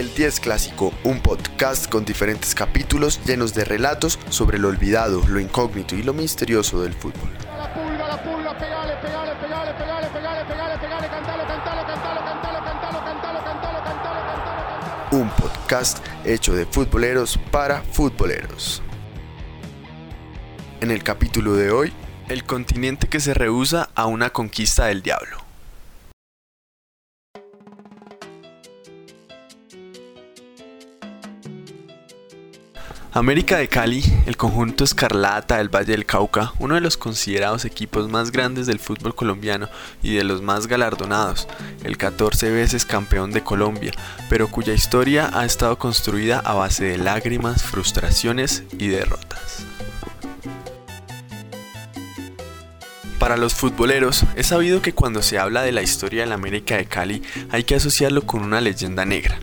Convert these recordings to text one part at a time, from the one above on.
El 10 Clásico, un podcast con diferentes capítulos llenos de relatos sobre lo olvidado, lo incógnito y lo misterioso del fútbol. Un podcast hecho de futboleros para futboleros. En el capítulo de hoy, el continente que se rehúsa a una conquista del diablo. América de Cali, el conjunto Escarlata del Valle del Cauca, uno de los considerados equipos más grandes del fútbol colombiano y de los más galardonados, el 14 veces campeón de Colombia, pero cuya historia ha estado construida a base de lágrimas, frustraciones y derrotas. Para los futboleros, es sabido que cuando se habla de la historia del América de Cali hay que asociarlo con una leyenda negra,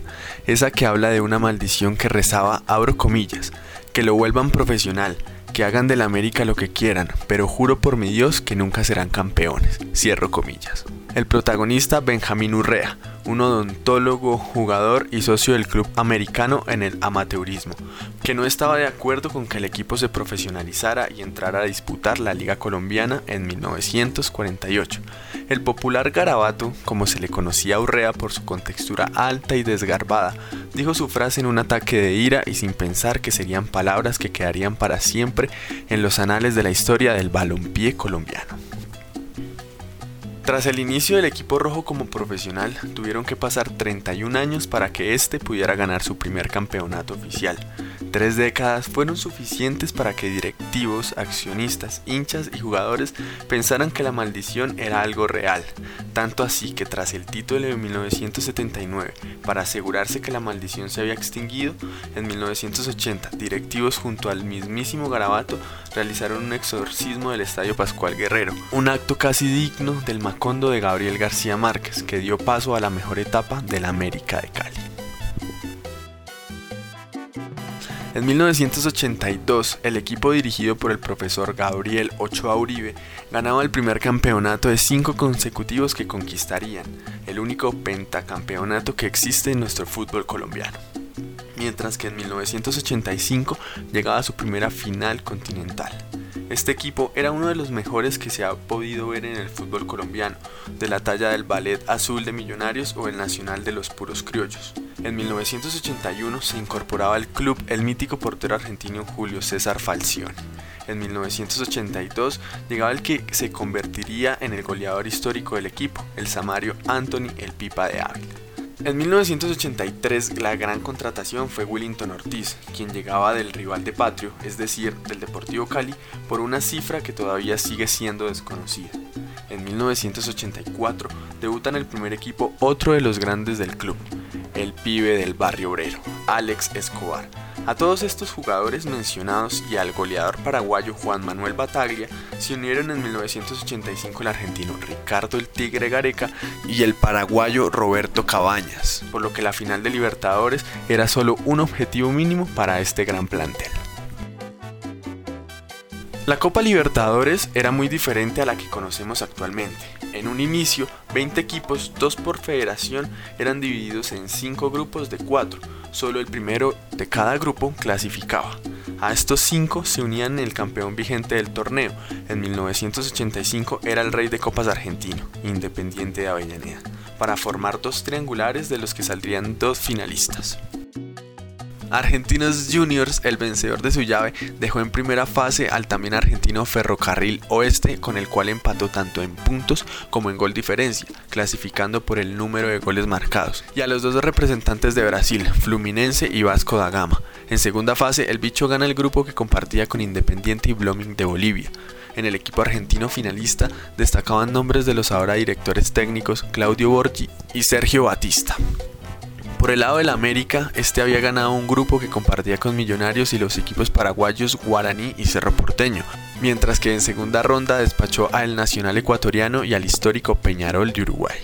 esa que habla de una maldición que rezaba, abro comillas, que lo vuelvan profesional, que hagan del América lo que quieran, pero juro por mi Dios que nunca serán campeones, cierro comillas. El protagonista Benjamín Urrea, un odontólogo, jugador y socio del club americano en el amateurismo, que no estaba de acuerdo con que el equipo se profesionalizara y entrara a disputar la Liga Colombiana en 1948. El popular garabato, como se le conocía a Urrea por su contextura alta y desgarbada, dijo su frase en un ataque de ira y sin pensar que serían palabras que quedarían para siempre en los anales de la historia del balompié colombiano. Tras el inicio del equipo rojo como profesional, tuvieron que pasar 31 años para que éste pudiera ganar su primer campeonato oficial. Tres décadas fueron suficientes para que directivos, accionistas, hinchas y jugadores pensaran que la maldición era algo real, tanto así que tras el título de 1979, para asegurarse que la maldición se había extinguido, en 1980 directivos junto al mismísimo Garabato realizaron un exorcismo del Estadio Pascual Guerrero, un acto casi digno del Macondo de Gabriel García Márquez que dio paso a la mejor etapa de la América de Cali. En 1982, el equipo dirigido por el profesor Gabriel Ochoa Uribe ganaba el primer campeonato de cinco consecutivos que conquistarían, el único pentacampeonato que existe en nuestro fútbol colombiano. Mientras que en 1985 llegaba a su primera final continental. Este equipo era uno de los mejores que se ha podido ver en el fútbol colombiano, de la talla del Ballet Azul de Millonarios o el Nacional de los Puros Criollos. En 1981 se incorporaba al club el mítico portero argentino Julio César Falcioni. En 1982 llegaba el que se convertiría en el goleador histórico del equipo, el Samario Anthony El Pipa de Ávila. En 1983 la gran contratación fue Willington Ortiz, quien llegaba del rival de Patrio, es decir, del Deportivo Cali, por una cifra que todavía sigue siendo desconocida. En 1984 debuta en el primer equipo otro de los grandes del club, el pibe del barrio obrero, Alex Escobar, a todos estos jugadores mencionados y al goleador paraguayo Juan Manuel Bataglia se unieron en 1985 el argentino Ricardo el Tigre Gareca y el paraguayo Roberto Cabañas, por lo que la final de Libertadores era solo un objetivo mínimo para este gran plantel. La Copa Libertadores era muy diferente a la que conocemos actualmente. En un inicio, 20 equipos, dos por federación, eran divididos en 5 grupos de 4. Solo el primero de cada grupo clasificaba. A estos 5 se unían el campeón vigente del torneo. En 1985 era el rey de copas argentino, Independiente de Avellaneda, para formar dos triangulares de los que saldrían dos finalistas. Argentinos Juniors, el vencedor de su llave, dejó en primera fase al también argentino Ferrocarril Oeste, con el cual empató tanto en puntos como en gol diferencia, clasificando por el número de goles marcados, y a los dos representantes de Brasil, Fluminense y Vasco da Gama. En segunda fase, el bicho gana el grupo que compartía con Independiente y Blooming de Bolivia. En el equipo argentino finalista destacaban nombres de los ahora directores técnicos Claudio Borgi y Sergio Batista. Por el lado del América, este había ganado un grupo que compartía con Millonarios y los equipos paraguayos Guaraní y Cerro Porteño, mientras que en segunda ronda despachó al Nacional Ecuatoriano y al histórico Peñarol de Uruguay.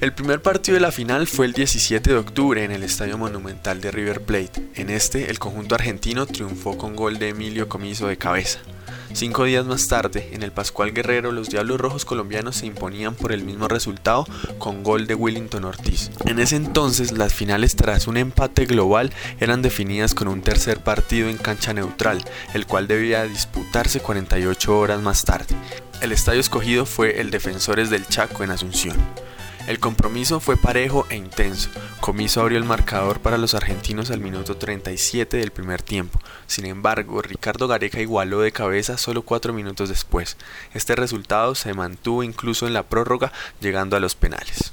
El primer partido de la final fue el 17 de octubre en el Estadio Monumental de River Plate. En este, el conjunto argentino triunfó con gol de Emilio Comiso de cabeza. Cinco días más tarde, en el Pascual Guerrero, los Diablos Rojos colombianos se imponían por el mismo resultado con gol de Willington Ortiz. En ese entonces, las finales tras un empate global eran definidas con un tercer partido en cancha neutral, el cual debía disputarse 48 horas más tarde. El estadio escogido fue el Defensores del Chaco en Asunción. El compromiso fue parejo e intenso. Comiso abrió el marcador para los argentinos al minuto 37 del primer tiempo. Sin embargo, Ricardo Gareca igualó de cabeza solo cuatro minutos después. Este resultado se mantuvo incluso en la prórroga, llegando a los penales.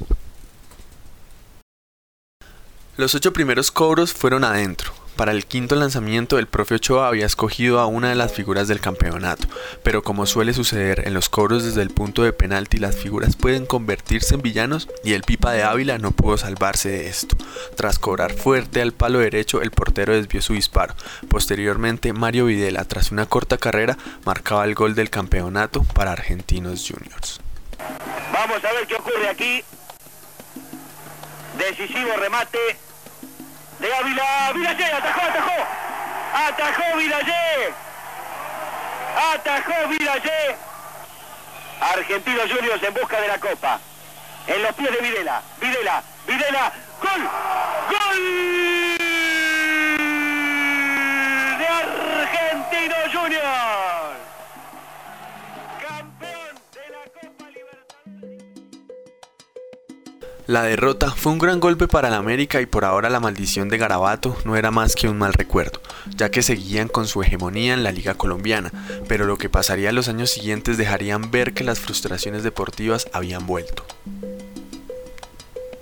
Los ocho primeros cobros fueron adentro. Para el quinto lanzamiento, el profe Ochoa había escogido a una de las figuras del campeonato, pero como suele suceder en los cobros desde el punto de penalti, las figuras pueden convertirse en villanos y el Pipa de Ávila no pudo salvarse de esto. Tras cobrar fuerte al palo derecho, el portero desvió su disparo. Posteriormente, Mario Videla, tras una corta carrera, marcaba el gol del campeonato para Argentinos Juniors. Vamos a ver qué ocurre aquí. Decisivo remate de Ávila. Vilayé, atajó, atajó. Atajó Vilayé. Atajó Vilayé. Argentinos Juniors en busca de la copa. En los pies de Videla. Videla. Videla. Gol. Gol. La derrota fue un gran golpe para la América y por ahora la maldición de Garabato no era más que un mal recuerdo, ya que seguían con su hegemonía en la liga colombiana, pero lo que pasaría en los años siguientes dejarían ver que las frustraciones deportivas habían vuelto.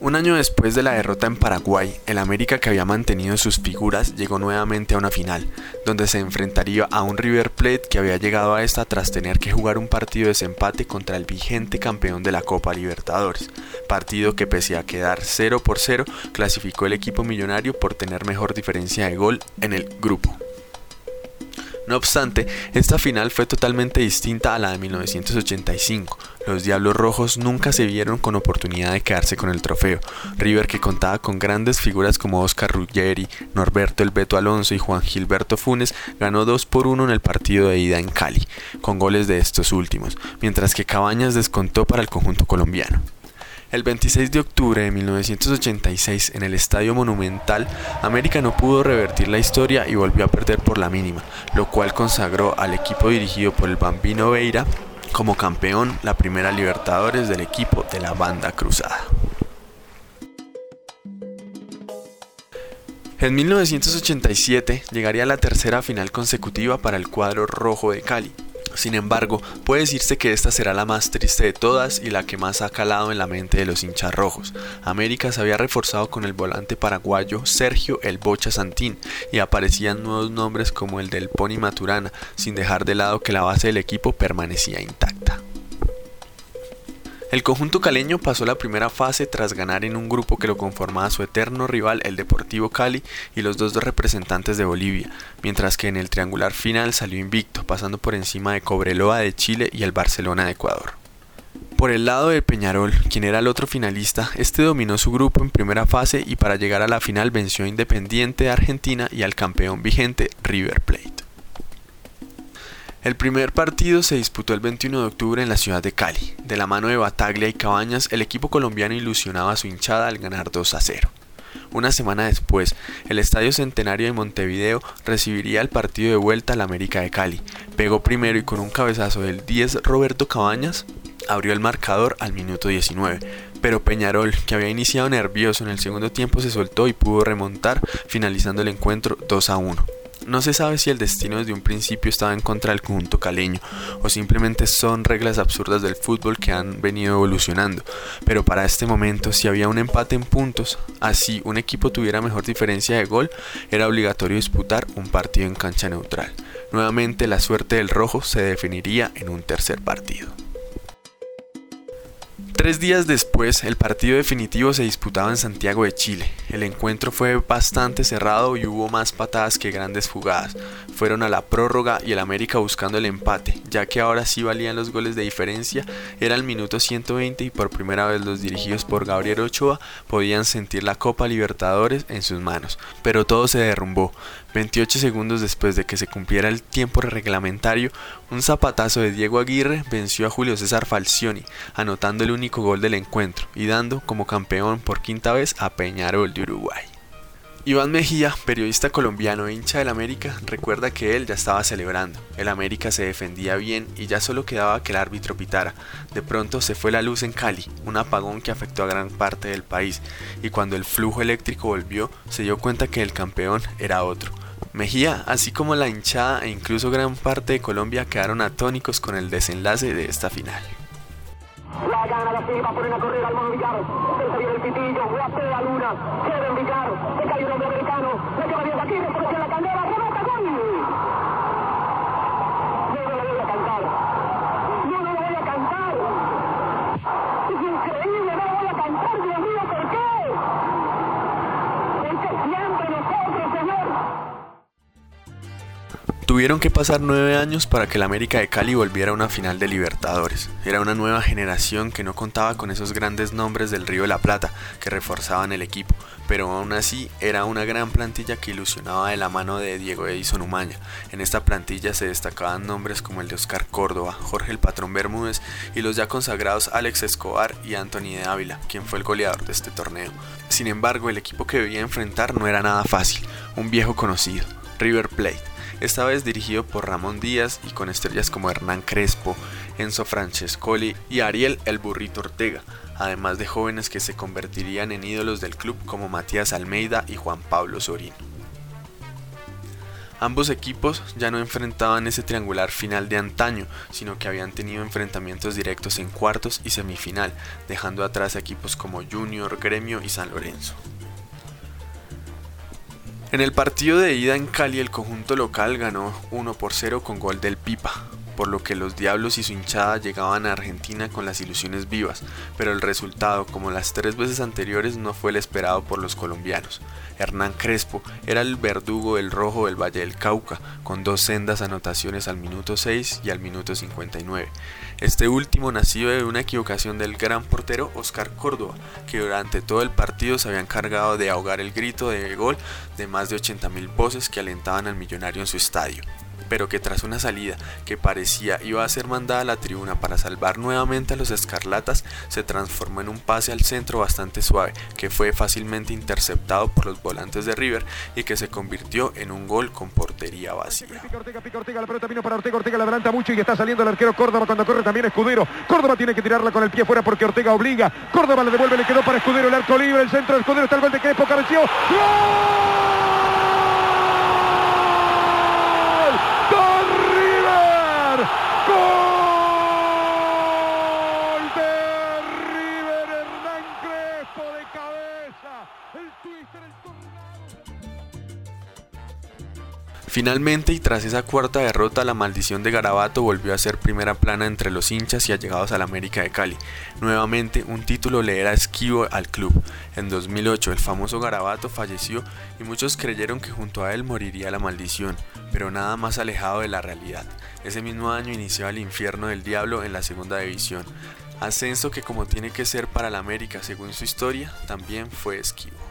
Un año después de la derrota en Paraguay, el América que había mantenido sus figuras llegó nuevamente a una final, donde se enfrentaría a un River Plate que había llegado a esta tras tener que jugar un partido de desempate contra el vigente campeón de la Copa Libertadores, partido que pese a quedar 0 por 0, clasificó el equipo millonario por tener mejor diferencia de gol en el grupo. No obstante, esta final fue totalmente distinta a la de 1985. Los Diablos Rojos nunca se vieron con oportunidad de quedarse con el trofeo. River, que contaba con grandes figuras como Oscar Ruggeri, Norberto El Beto Alonso y Juan Gilberto Funes, ganó 2 por 1 en el partido de ida en Cali, con goles de estos últimos, mientras que Cabañas descontó para el conjunto colombiano. El 26 de octubre de 1986 en el Estadio Monumental, América no pudo revertir la historia y volvió a perder por la mínima, lo cual consagró al equipo dirigido por el Bambino Veira como campeón la primera Libertadores del equipo de la banda cruzada. En 1987 llegaría la tercera final consecutiva para el cuadro rojo de Cali, sin embargo, puede decirse que esta será la más triste de todas y la que más ha calado en la mente de los hinchas rojos. América se había reforzado con el volante paraguayo Sergio El Bocha Santín y aparecían nuevos nombres como el del Pony Maturana, sin dejar de lado que la base del equipo permanecía intacta. El conjunto caleño pasó la primera fase tras ganar en un grupo que lo conformaba su eterno rival el Deportivo Cali y los dos representantes de Bolivia, mientras que en el triangular final salió invicto, pasando por encima de Cobreloa de Chile y el Barcelona de Ecuador. Por el lado de Peñarol, quien era el otro finalista, este dominó su grupo en primera fase y para llegar a la final venció a Independiente de Argentina y al campeón vigente River Plate. El primer partido se disputó el 21 de octubre en la ciudad de Cali. De la mano de Bataglia y Cabañas, el equipo colombiano ilusionaba a su hinchada al ganar 2 a 0. Una semana después, el Estadio Centenario de Montevideo recibiría el partido de vuelta al América de Cali. Pegó primero y con un cabezazo del 10 Roberto Cabañas abrió el marcador al minuto 19. Pero Peñarol, que había iniciado nervioso en el segundo tiempo, se soltó y pudo remontar, finalizando el encuentro 2 a 1. No se sabe si el destino desde un principio estaba en contra del conjunto caleño o simplemente son reglas absurdas del fútbol que han venido evolucionando, pero para este momento si había un empate en puntos, así un equipo tuviera mejor diferencia de gol, era obligatorio disputar un partido en cancha neutral. Nuevamente la suerte del rojo se definiría en un tercer partido. Tres días después, el partido definitivo se disputaba en Santiago de Chile. El encuentro fue bastante cerrado y hubo más patadas que grandes jugadas. Fueron a la prórroga y el América buscando el empate, ya que ahora sí valían los goles de diferencia. Era el minuto 120 y por primera vez los dirigidos por Gabriel Ochoa podían sentir la Copa Libertadores en sus manos. Pero todo se derrumbó. 28 segundos después de que se cumpliera el tiempo reglamentario, un zapatazo de Diego Aguirre venció a Julio César Falcioni, anotando el único gol del encuentro y dando como campeón por quinta vez a Peñarol de Uruguay. Iván Mejía, periodista colombiano e hincha del América, recuerda que él ya estaba celebrando. El América se defendía bien y ya solo quedaba que el árbitro pitara. De pronto se fue la luz en Cali, un apagón que afectó a gran parte del país, y cuando el flujo eléctrico volvió, se dio cuenta que el campeón era otro. Mejía, así como la hinchada e incluso gran parte de Colombia quedaron atónicos con el desenlace de esta final. La gana la Silva, pone una Tuvieron que pasar nueve años para que el América de Cali volviera a una final de Libertadores. Era una nueva generación que no contaba con esos grandes nombres del Río de la Plata que reforzaban el equipo, pero aún así era una gran plantilla que ilusionaba de la mano de Diego Edison Umaña. En esta plantilla se destacaban nombres como el de Oscar Córdoba, Jorge el Patrón Bermúdez y los ya consagrados Alex Escobar y Anthony de Ávila, quien fue el goleador de este torneo. Sin embargo, el equipo que debía enfrentar no era nada fácil, un viejo conocido, River Plate esta vez dirigido por Ramón Díaz y con estrellas como Hernán Crespo, Enzo Francescoli y Ariel El Burrito Ortega, además de jóvenes que se convertirían en ídolos del club como Matías Almeida y Juan Pablo Sorino. Ambos equipos ya no enfrentaban ese triangular final de antaño, sino que habían tenido enfrentamientos directos en cuartos y semifinal, dejando atrás equipos como Junior, Gremio y San Lorenzo. En el partido de ida en Cali el conjunto local ganó 1 por 0 con gol del Pipa, por lo que los Diablos y su hinchada llegaban a Argentina con las ilusiones vivas, pero el resultado, como las tres veces anteriores, no fue el esperado por los colombianos. Hernán Crespo era el verdugo del rojo del Valle del Cauca, con dos sendas anotaciones al minuto 6 y al minuto 59. Este último nació de una equivocación del gran portero Oscar Córdoba, que durante todo el partido se había encargado de ahogar el grito de gol de más de 80.000 voces que alentaban al millonario en su estadio pero que tras una salida que parecía iba a ser mandada a la tribuna para salvar nuevamente a los escarlatas, se transformó en un pase al centro bastante suave, que fue fácilmente interceptado por los volantes de River y que se convirtió en un gol con portería vacía. Ortega, pica Ortega, la pelota vino para Ortega, Ortega la adelanta mucho y está saliendo el arquero Córdoba cuando corre también Escudero. Córdoba tiene que tirarla con el pie fuera porque Ortega obliga. Córdoba le devuelve, le quedó para Escudero, el arco libre, el centro de Escudero, está el gol de Crespo, careció. ¡Gol! Finalmente, y tras esa cuarta derrota, la maldición de Garabato volvió a ser primera plana entre los hinchas y allegados al América de Cali. Nuevamente, un título le era esquivo al club. En 2008, el famoso Garabato falleció y muchos creyeron que junto a él moriría la maldición, pero nada más alejado de la realidad. Ese mismo año inició el infierno del diablo en la segunda división, ascenso que como tiene que ser para la América según su historia, también fue esquivo.